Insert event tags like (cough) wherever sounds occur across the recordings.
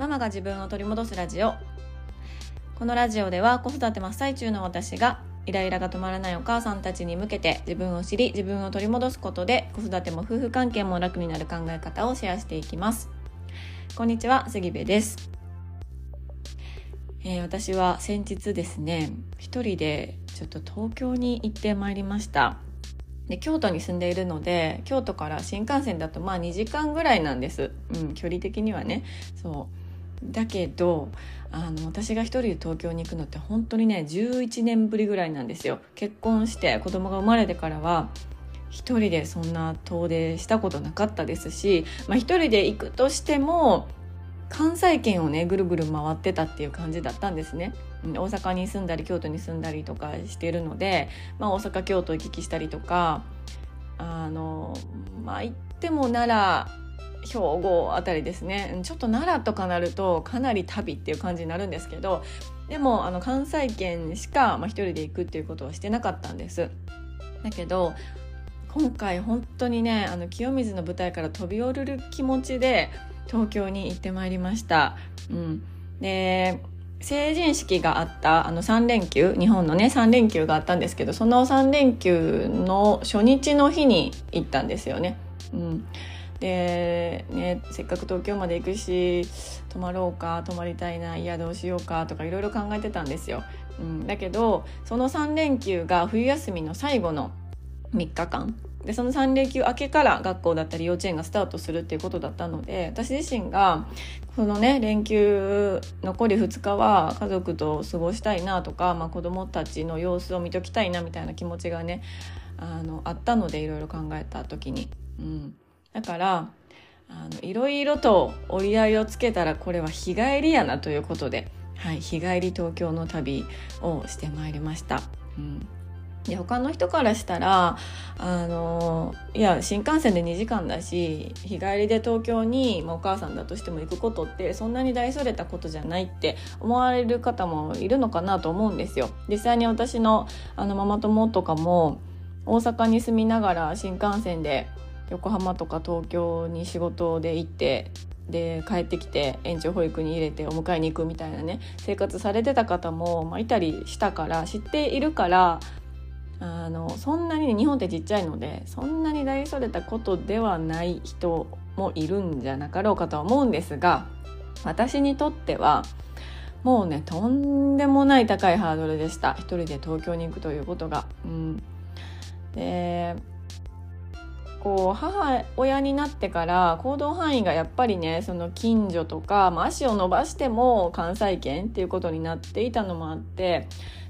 ママが自分を取り戻すラジオ。このラジオでは子育て真っ最中の私がイライラが止まらないお母さんたちに向けて自分を知り自分を取り戻すことで子育ても夫婦関係も楽になる考え方をシェアしていきます。こんにちは杉部です。えー、私は先日ですね一人でちょっと東京に行ってまいりました。で京都に住んでいるので京都から新幹線だとまあ2時間ぐらいなんです、うん、距離的にはね。そう。だけどあの私が一人で東京に行くのって本当にね11年ぶりぐらいなんですよ結婚して子供が生まれてからは一人でそんな遠出したことなかったですし、まあ、一人で行くとしても関西圏をねぐるぐる回ってたっていう感じだったんですね。大阪に住んだり京都に住んだりとかしてるので、まあ、大阪京都行き来したりとかあのまあ行っても奈良兵庫あたりですねちょっと奈良とかなるとかなり旅っていう感じになるんですけどでもあの関西圏しか、まあ、一人で行くっていうことはしてなかったんです。だけど今回本当にねあの清水の舞台から飛び降りる気持ちで東京に行ってまいりました。うん、で成人式があったあの3連休日本のね3連休があったんですけどその3連休の初日の日に行ったんですよね。うん、でねせっかく東京まで行くし泊まろうか泊まりたいないやどうしようかとかいろいろ考えてたんですよ。うん、だけどその3連休が冬休みの最後の3日間。でその3連休明けから学校だったり幼稚園がスタートするっていうことだったので私自身がこのね連休残り2日は家族と過ごしたいなとか、まあ、子供たちの様子を見ときたいなみたいな気持ちがねあのあったのでいろいろ考えた時に、うん、だからあのいろいろと折り合いをつけたらこれは日帰りやなということで、はい、日帰り東京の旅をしてまいりました。うんで他の人からしたらあのいや新幹線で2時間だし日帰りで東京に、まあ、お母さんだとしても行くことってそんなに大それたことじゃないって思われる方もいるのかなと思うんですよ。実際に私のあのママ友とかも大阪に住みながら新幹線で横浜とか東京に仕事で行ってで帰ってきて園長保育に入れてお迎えに行くみたいなね生活されてた方も、まあ、いたりしたから知っているからあのそんなに、ね、日本ってちっちゃいのでそんなに大それたことではない人もいるんじゃなかろうかとは思うんですが私にとってはもうねとんでもない高いハードルでした一人で東京に行くということが。うん、でこう母親になってから行動範囲がやっぱりねその近所とか、まあ、足を伸ばしても関西圏っていうことになっていたのもあって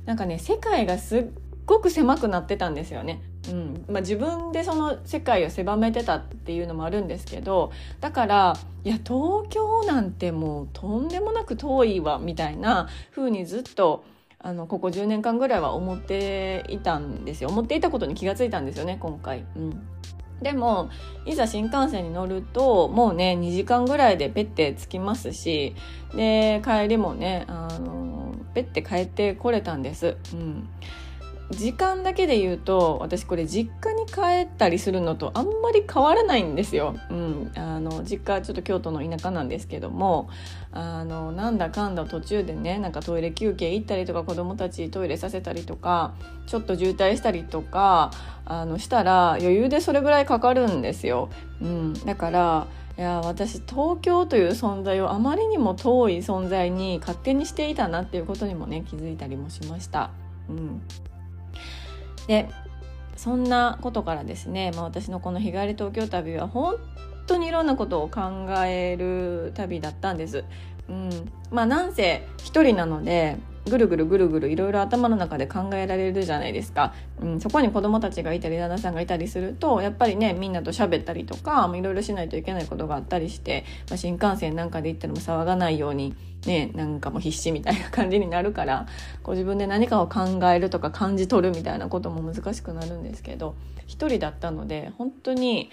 なんかね世界がすっごく狭くなってたんですよね。うんまあ、自分でその世界を狭めてたっていうのもあるんですけどだからいや東京なんてもうとんでもなく遠いわみたいな風にずっとあのここ10年間ぐらいは思っていたんですよ思っていたことに気がついたんですよね今回。うんでもいざ新幹線に乗るともうね2時間ぐらいでペッて着きますしで帰りもねあのペッて帰ってこれたんです。うん時間だけで言うと私これ実家に帰ったりするのとあんまり変わらないんですよ。うん、あの実家ちょっと京都の田舎なんですけどもあのなんだかんだ途中でねなんかトイレ休憩行ったりとか子供たちトイレさせたりとかちょっと渋滞したりとかあのしたら余裕でそれぐらいかかるんですよ。うん、だからいや私東京という存在をあまりにも遠い存在に勝手にしていたなっていうことにもね気づいたりもしました。うんでそんなことからですね、まあ、私のこの日帰り東京旅は本当にいろんなことを考える旅だったんです。うん、まあなんせ一人なのでぐるぐるぐるぐるいろいろ頭の中で考えられるじゃないですか、うん、そこに子供たちがいたり旦那さんがいたりするとやっぱりねみんなと喋ったりとかいろいろしないといけないことがあったりして、まあ、新幹線なんかで行ったらも騒がないようにねなんかもう必死みたいな感じになるからこ自分で何かを考えるとか感じ取るみたいなことも難しくなるんですけど一人だったので本当に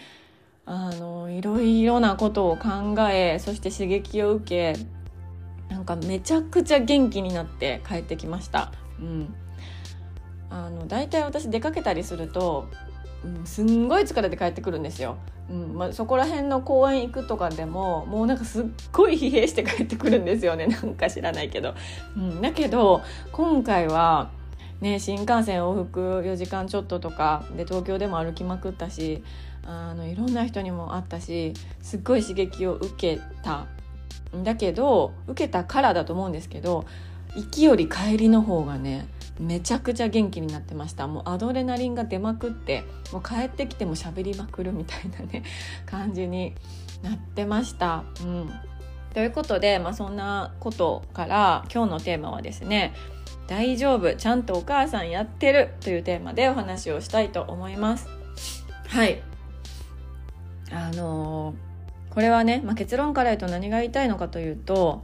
あのいろいろなことを考えそして刺激を受けなんかめちゃくちゃ元気になって帰ってきました。うん、あの大体私出かけたりすると、すんごい疲れて帰ってくるんですよ。うんまあ、そこら辺の公園行くとかでももうなんかすっごい疲弊して帰ってくるんですよね (laughs) なんか知らないけど。うん、だけど今回はね、新幹線往復4時間ちょっととかで東京でも歩きまくったしあのいろんな人にも会ったしすっごい刺激を受けただけど受けたからだと思うんですけど行きより帰りの方がねめちゃくちゃ元気になってましたもうアドレナリンが出まくってもう帰ってきても喋りまくるみたいなね (laughs) 感じになってました。うんということで、まあ、そんなことから今日のテーマはですね「大丈夫ちゃんとお母さんやってる」というテーマでお話をしたいと思います。はいあのー、これはね、まあ、結論から言うと何が言いたいのかというと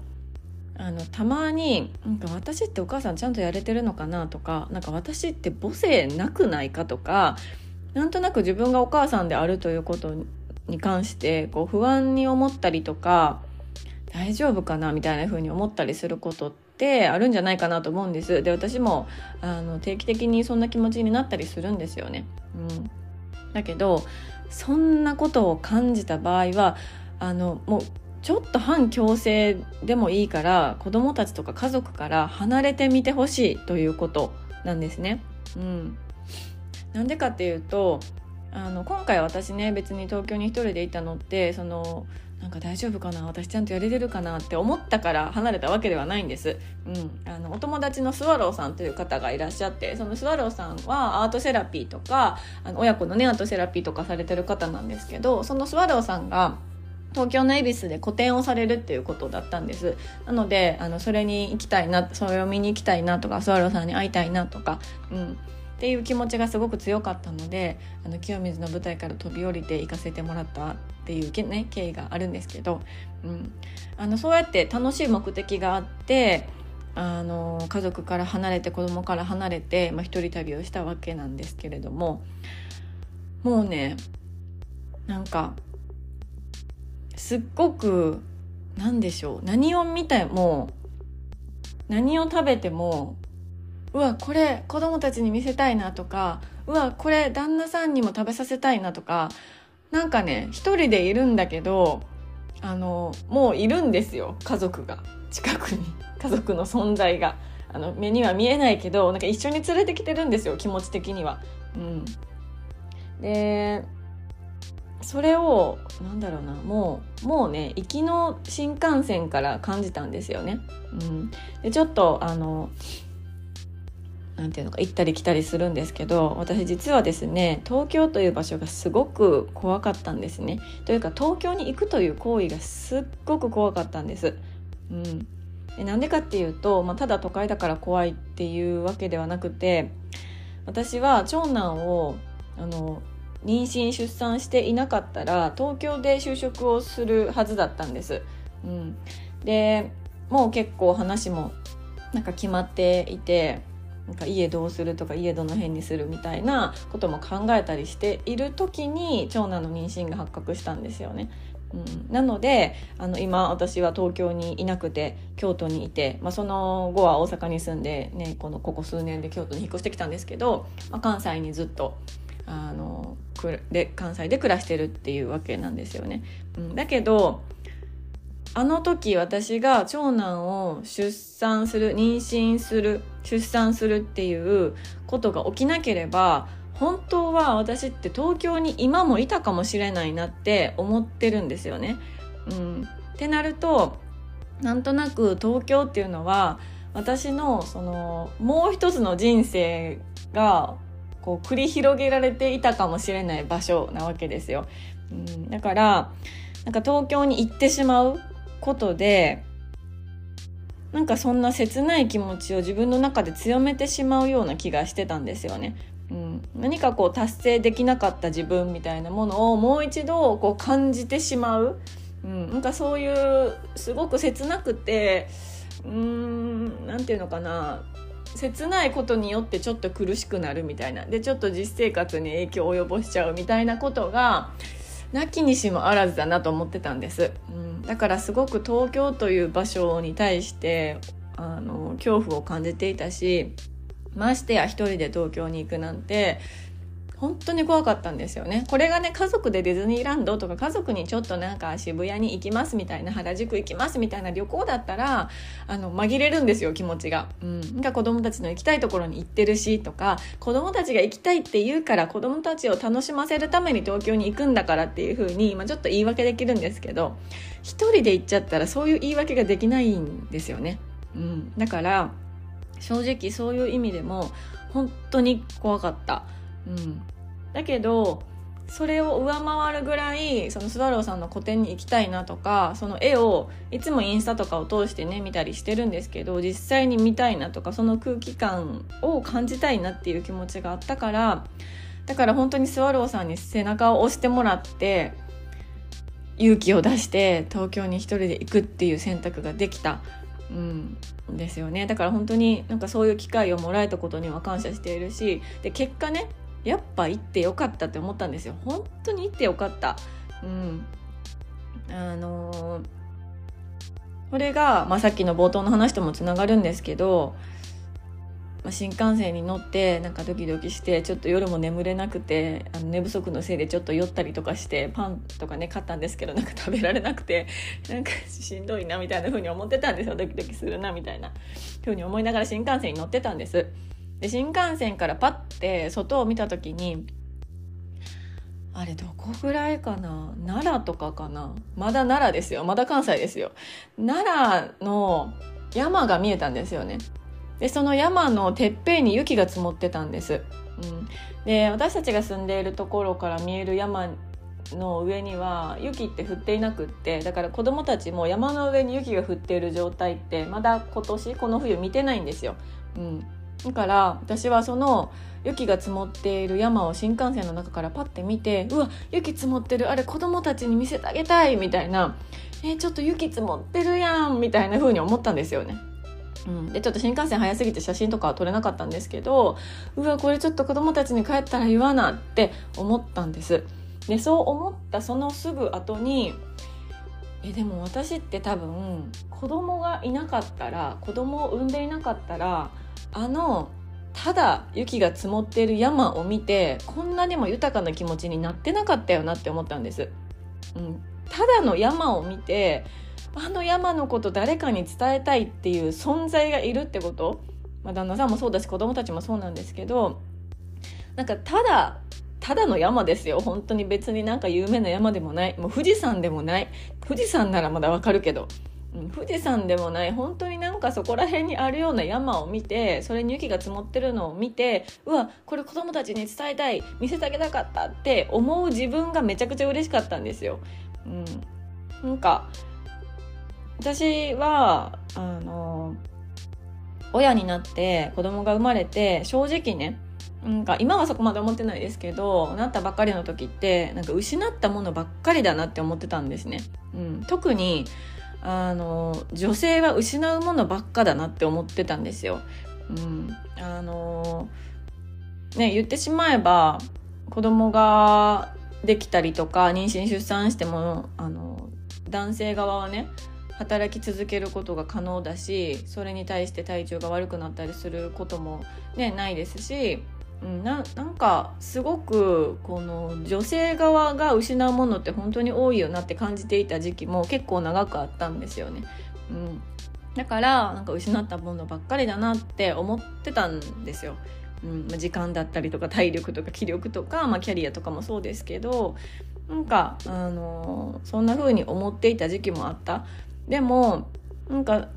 あのたまになんか私ってお母さんちゃんとやれてるのかなとかなんか私って母性なくないかとかなんとなく自分がお母さんであるということに関してこう不安に思ったりとか大丈夫かなみたいな風に思ったりすることってあるんじゃないかなと思うんです。で私もあの定期的にそんな気持ちになったりするんですよね。うん、だけどそんなことを感じた場合はあのもうちょっと反強制でもいいから子供たちとか家族から離れてみてほしいということなんですね。うん、なんでかっていうとあの今回私ね別に東京に一人でいたのってそのなんか大丈夫かな私ちゃんとやれてるかなって思ったから離れたわけではないんです。うん、あのお友達のスワローさんという方がいらっしゃってそのスワローさんはアートセラピーとかあの親子のねアートセラピーとかされてる方なんですけどそのスワローさんが東京の恵比寿で個展をされるっていうことだったんです。なのであのそれに行きたいなそれを見に行きたいなとかスワローさんに会いたいなとか、うん、っていう気持ちがすごく強かったのであの清水の舞台から飛び降りて行かせてもらったっていう、ね、経緯があるんですけど、うん、あのそうやって楽しい目的があってあの家族から離れて子供から離れて、まあ、一人旅をしたわけなんですけれどももうねなんかすっごく何でしょう。何を見ても何を食べてもうわこれ子供たちに見せたいなとかうわこれ旦那さんにも食べさせたいなとかなんかね一人でいるんだけどあのもういるんですよ家族が。近くに。家族の存在が。あの目には見えないけどなんか一緒に連れてきてるんですよ気持ち的には。うん、でそれをなんだろうなもうもうね行きの新幹線から感じたんですよね。うん、でちょっとあのなんていうのか行ったり来たりするんですけど私実はですね東京という場所がすごく怖かったんですね。というか東京に行くという行為がすっごく怖かったんです。うん、でなんでかっていうと、まあ、ただ都会だから怖いっていうわけではなくて私は長男をあの妊娠出産していなかったら東京で就職をするはずだったんです。うん、でもう結構話もなんか決まっていてなんか家どうするとか家どの辺にするみたいなことも考えたりしている時に長男の妊娠が発覚したんですよね。うん、なのであの今私は東京にいなくて京都にいて、まあ、その後は大阪に住んで、ね、このここ数年で京都に引っ越してきたんですけど、まあ、関西にずっとあので関西で暮らしてるっていうわけなんですよね。うん、だけどあの時私が長男を出産する妊娠する出産するっていうことが起きなければ本当は私って東京に今もいたかもしれないなって思ってるんですよね。うん、ってなるとなんとなく東京っていうのは私のそのもう一つの人生がこう繰り広げられていたかもしれない場所なわけですよ。うん、だからなんか東京に行ってしまうことでなんかそんな切ない気持ちを自分の中で強めてしまうような気がしてたんですよね。うん、何かこう達成できなかった自分みたいなものをもう一度こう感じてしまう、うん、なんかそういうすごく切なくてうーん何て言うのかな切ないことによってちょっと苦しくなるみたいな。でちょっと実生活に影響を及ぼしちゃうみたいなことがなきにしもあらずだなと思ってたんです、うん、だからすごく東京という場所に対してあの恐怖を感じていたしましてや一人で東京に行くなんて本当に怖かったんですよねこれがね家族でディズニーランドとか家族にちょっとなんか渋谷に行きますみたいな原宿行きますみたいな旅行だったらあの紛れるんですよ気持ちが。うん、なんか子供たちの行きたいところに行ってるしとか子供たちが行きたいって言うから子供たちを楽しませるために東京に行くんだからっていう風に、まあ、ちょっと言い訳できるんですけど一人で行っちゃったらそういう言い訳ができないんですよね。うん、だから正直そういう意味でも本当に怖かった。うん、だけどそれを上回るぐらいそのスワローさんの個展に行きたいなとかその絵をいつもインスタとかを通してね見たりしてるんですけど実際に見たいなとかその空気感を感じたいなっていう気持ちがあったからだから本当にスワローさんに背中を押してもらって勇気を出して東京に一人で行くっていう選択ができたうん、ですよね。だから本当になんかそういう機会をもらえたことには感謝しているしで結果ねやっぱ行ってよかったって思ったんですよ。本当に行ってよかった。うん。あのー、これが、まあ、さっきの冒頭の話ともつながるんですけどまあ、新幹線に乗ってなんかドキドキしてちょっと夜も眠れなくてあの寝不足のせいでちょっと酔ったりとかしてパンとかね買ったんですけどなんか食べられなくてなんかしんどいなみたいな風に思ってたんですよ。ドキドキするなみたいな風に思いながら新幹線に乗ってたんです。で新幹線からパッて外を見た時にあれどこぐらいかな？奈良とかかな？まだ奈良ですよ。まだ関西ですよ。奈良の山が見えたんですよね。でその山のてっぺんに雪が積もってたんです、うん、で私たちが住んでいるところから見える山の上には雪って降っていなくってだから子供たちも山の上に雪が降っている状態ってまだ今年この冬見てないんですよ、うん、だから私はその雪が積もっている山を新幹線の中からパッて見てうわ雪積もってるあれ子供たちに見せてあげたいみたいな。えちょっと雪積もってるやんみたいな風に思ったんですよね。うん、でちょっと新幹線早すぎて写真とかは撮れなかったんですけどうわこれちょっと子供たちに帰ったら言わなって思ったんです。でそう思ったそのすぐ後にえでも私って多分子供がいなかったら子供を産んでいなかったらあのただ雪が積もっている山を見てこんなにも豊かな気持ちになってなかったよなって思ったんです、うん、ただの山を見てあの山のこと誰かに伝えたいっていう存在がいるってこと、まあ、旦那さんもそうだし子供たちもそうなんですけどなんかただただの山ですよ。本当に別になんか有名な山でもない。もう富士山でもない。富士山ならまだわかるけど、富士山でもない本当になんかそこら辺にあるような山を見てそれに雪が積もってるのを見てうわこれ子供たちに伝えたい見せてあげたかったって思う自分がめちゃくちゃ嬉しかったんですよ。うん、なんか私はあの親になって子供が生まれて正直ねなんか今はそこまで思ってないですけどなったばっかりの時ってなんか失ったものばっかりだなって思ってたんですね。うん、特にあの女性は失うものばっかだなって思ってたんですよ。うん、あのね言ってしまえば子供ができたりとか妊娠出産してもあの男性側はね働き続けることが可能だしそれに対して体調が悪くなったりすることも、ね、ないですし、ななんかすごくこの女性側が失うものって本当に多いよなって感じていた時期も結構長くあったんですよね。うん、だからなんか失ったものばっかりだなって思ってたんですよ。うんま、時間だったりとか体力とか気力とか、まあ、キャリアとかもそうですけどなんか、あのー、そんな風に思っていた時期もあったでもなんか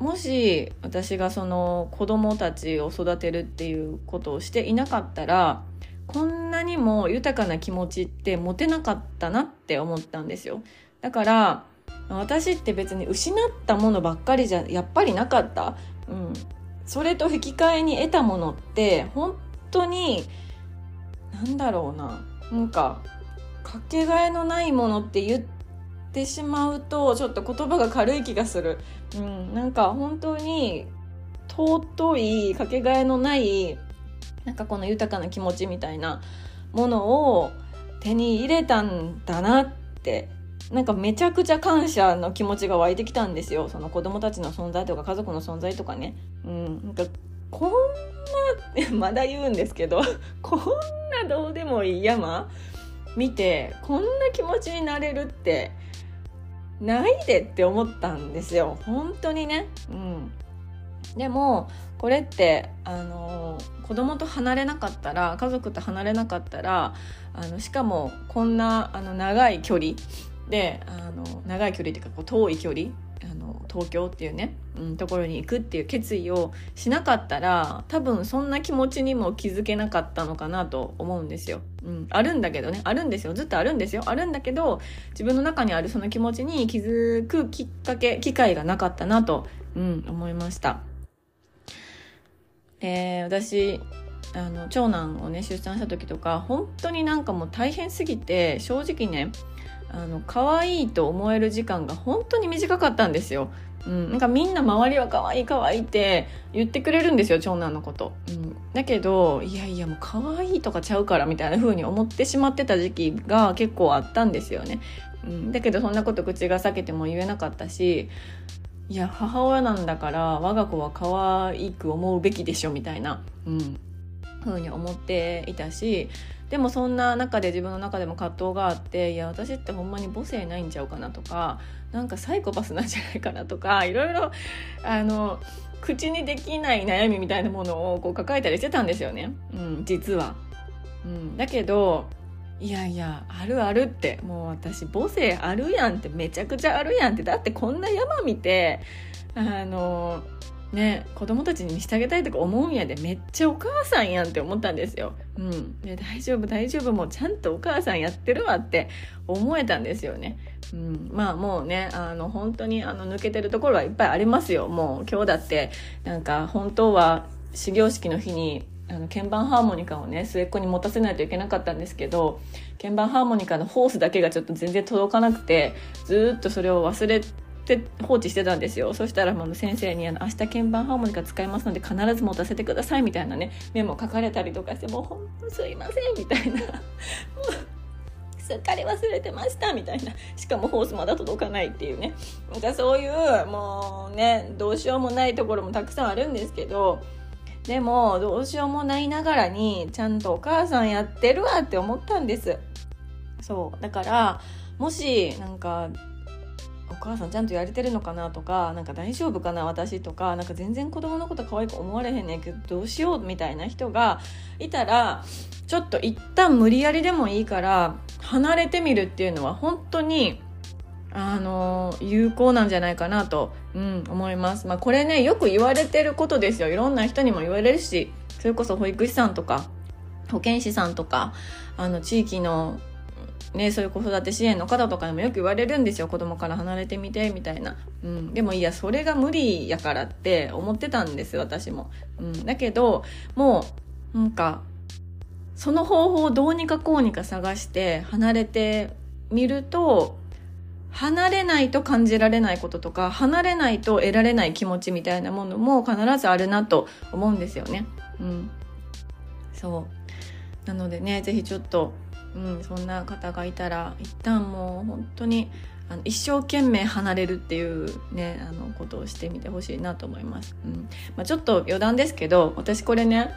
もし私がその子供たちを育てるっていうことをしていなかったらこんなにも豊かな気持ちって持てなかったなって思ったんですよ。だから私って別に失ったものばっかりじゃやっぱりなかった、うん、それと引き換えに得たものって本当になんだろうな。なんかかけがえのないものって言ってってしまうとちょっと言葉が軽い気がする、うん、なんか本当に尊いかけがえのないなんかこの豊かな気持ちみたいなものを手に入れたんだなってなんかめちゃくちゃ感謝の気持ちが湧いてきたんですよ。その子供たちの存在とか家族の存在とかね、うん、なんかこんな (laughs) まだ言うんですけどこんなどうでもいい山見てこんな気持ちになれるってないでって思ったんですよ。本当にね。うん。でもこれってあの子供と離れなかったら家族と離れなかったらあのしかもこんなあの長い距離であの長い距離っていうかこう遠い距離あの東京っていうね、うん、ところに行くっていう決意をしなかったら多分そんな気持ちにも気づけなかったのかなと思うんですよ。うん、あるんだけどね。あるんですよ。ずっとあるんですよ。あるんだけど自分の中にあるその気持ちに気づくきっかけ機会がなかったなと、うん、思いました。え私あの長男をね出産した時とか本当になんかもう大変すぎて正直ねあの可愛いと思える時間が本当に短かったんですよ。うん、なんかみんな周りは可愛い可愛いって言ってくれるんですよ長男のこと、うん、だけどいやいやもう可愛いとかちゃうからみたいな風に思ってしまってた時期が結構あったんですよね、うん、だけどそんなこと口が裂けても言えなかったしいや母親なんだから我が子は可愛く思うべきでしょみたいな、うん、風に思っていたしでもそんな中で自分の中でも葛藤があっていや私ってほんまに母性ないんちゃうかなとかなんかサイコパスなんじゃないかなとかいろいろあの口にできない悩みみたいなものをこう抱えたりしてたんですよね、うん、実は。うん、だけどいやいやあるあるってもう私母性あるやんってめちゃくちゃあるやんってだってこんな山見てあのね子供たちに見せてあげたいとか思うんやでめっちゃお母さんやんって思ったんですよ。うん、で大丈夫大丈夫もうちゃんとお母さんやってるわって思えたんですよね。うん、まあもうねあの本当にあの抜けてるところはいっぱいありますよ。もう今日だってなんか本当は始業式の日にあの鍵盤ハーモニカをね末っ子に持たせないといけなかったんですけど鍵盤ハーモニカのホースだけがちょっと全然届かなくてずっとそれを忘れて放置してたんですよ。そしたらもう先生にあの「明日鍵盤ハーモニカ使いますので必ず持たせてください」みたいなねメモ書かれたりとかして「もうほんとすいません」みたいな。もうすっかり忘れてましたみたいな。しかもホースまだ届かないっていうね。なんかそういうもうねどうしようもないところもたくさんあるんですけどでもどうしようもないながらにちゃんとお母さんやってるわって思ったんです。そう。だからもしなんかお母さんちゃんとやれてるのかなとかなんか大丈夫かな私とかなんか全然子供のこと可愛く思われへんねんけどどうしようみたいな人がいたらちょっと一旦無理やりでもいいから離れてみるっていうのは本当にあの有効なんじゃないかなと、うん、思います。まあ、これねよく言われてることですよいろんな人にも言われるしそれこそ保育士さんとか保健師さんとかあの地域のね、そういう子育て支援の方とかにもよく言われるんですよ。子供から離れてみてみたいな、うん、でもいやそれが無理やからって思ってたんです私も、うん、だけどもうなんかその方法をどうにかこうにか探して離れてみると離れないと感じられないこととか離れないと得られない気持ちみたいなものも必ずあるなと思うんですよね。うん、そう。なのでね是非ちょっと、うん、そんな方がいたら一旦もう本当にあの一生懸命離れるっていうねあのことをしてみてほしいなと思います。うんまあ、ちょっと余談ですけど私これね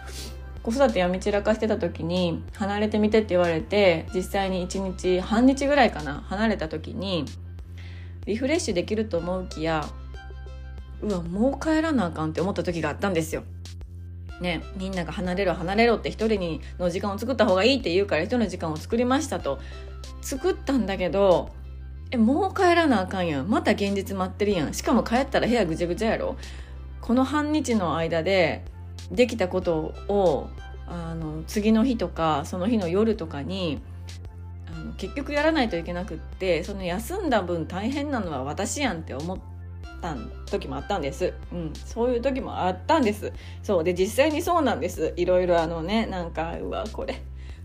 子育てやみ散らかしてた時に離れてみてって言われて実際に1日半日ぐらいかな離れた時にリフレッシュできると思うきやうわもう帰らなあかんって思った時があったんですよ。ね、みんなが離れろ離れろって一人にの時間を作った方がいいって言うから一人の時間を作りましたと。作ったんだけどえもう帰らなあかんやん。また現実待ってるやん。しかも帰ったら部屋ぐちゃぐちゃやろ。この半日の間でできたことをあの次の日とかその日の夜とかにあの結局やらないといけなくってその休んだ分大変なのは私やんって思ってた時もあったんです、うん、そういう時もあったんです。そう。で実際にそうなんです。いろいろあのねなんかうわこれ。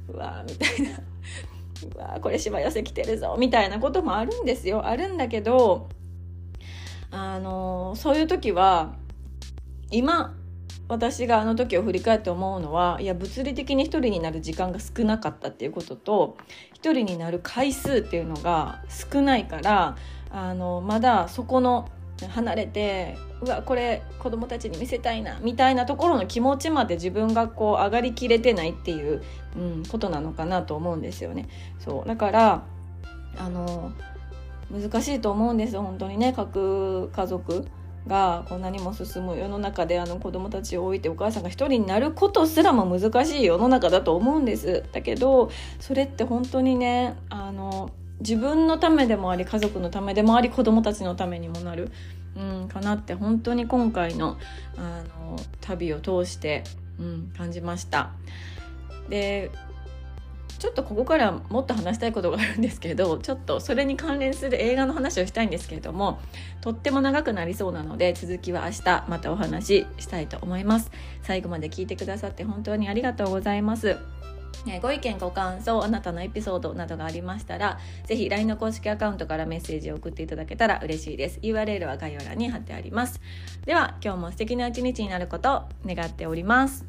うわみたいな。(laughs) うわこれしわ寄せ来てるぞ。みたいなこともあるんですよ。あるんだけどあのそういう時は今私があの時を振り返って思うのはいや物理的に一人になる時間が少なかったっていうことと一人になる回数っていうのが少ないからあのまだそこの離れてうわこれ子供たちに見せたいなみたいなところの気持ちまで自分がこう上がりきれてないっていう、うん、ことなのかなと思うんですよね。そうだからあの難しいと思うんです本当にね各家族がこんなにも進む世の中であの子供たちを置いてお母さんが一人になることすらも難しい世の中だと思うんですだけどそれって本当にねあの自分のためでもあり家族のためでもあり子供たちのためにもなる、うん、かなって本当に今回のあの旅を通して、うん、感じました。でちょっとここからもっと話したいことがあるんですけどちょっとそれに関連する映画の話をしたいんですけれどもとっても長くなりそうなので続きは明日またお話ししたいと思います。最後まで聞いてくださって本当にありがとうございます。ご意見ご感想あなたのエピソードなどがありましたらぜひ LINE の公式アカウントからメッセージを送っていただけたら嬉しいです。URL は概要欄に貼ってあります。では今日も素敵な一日になることを願っております。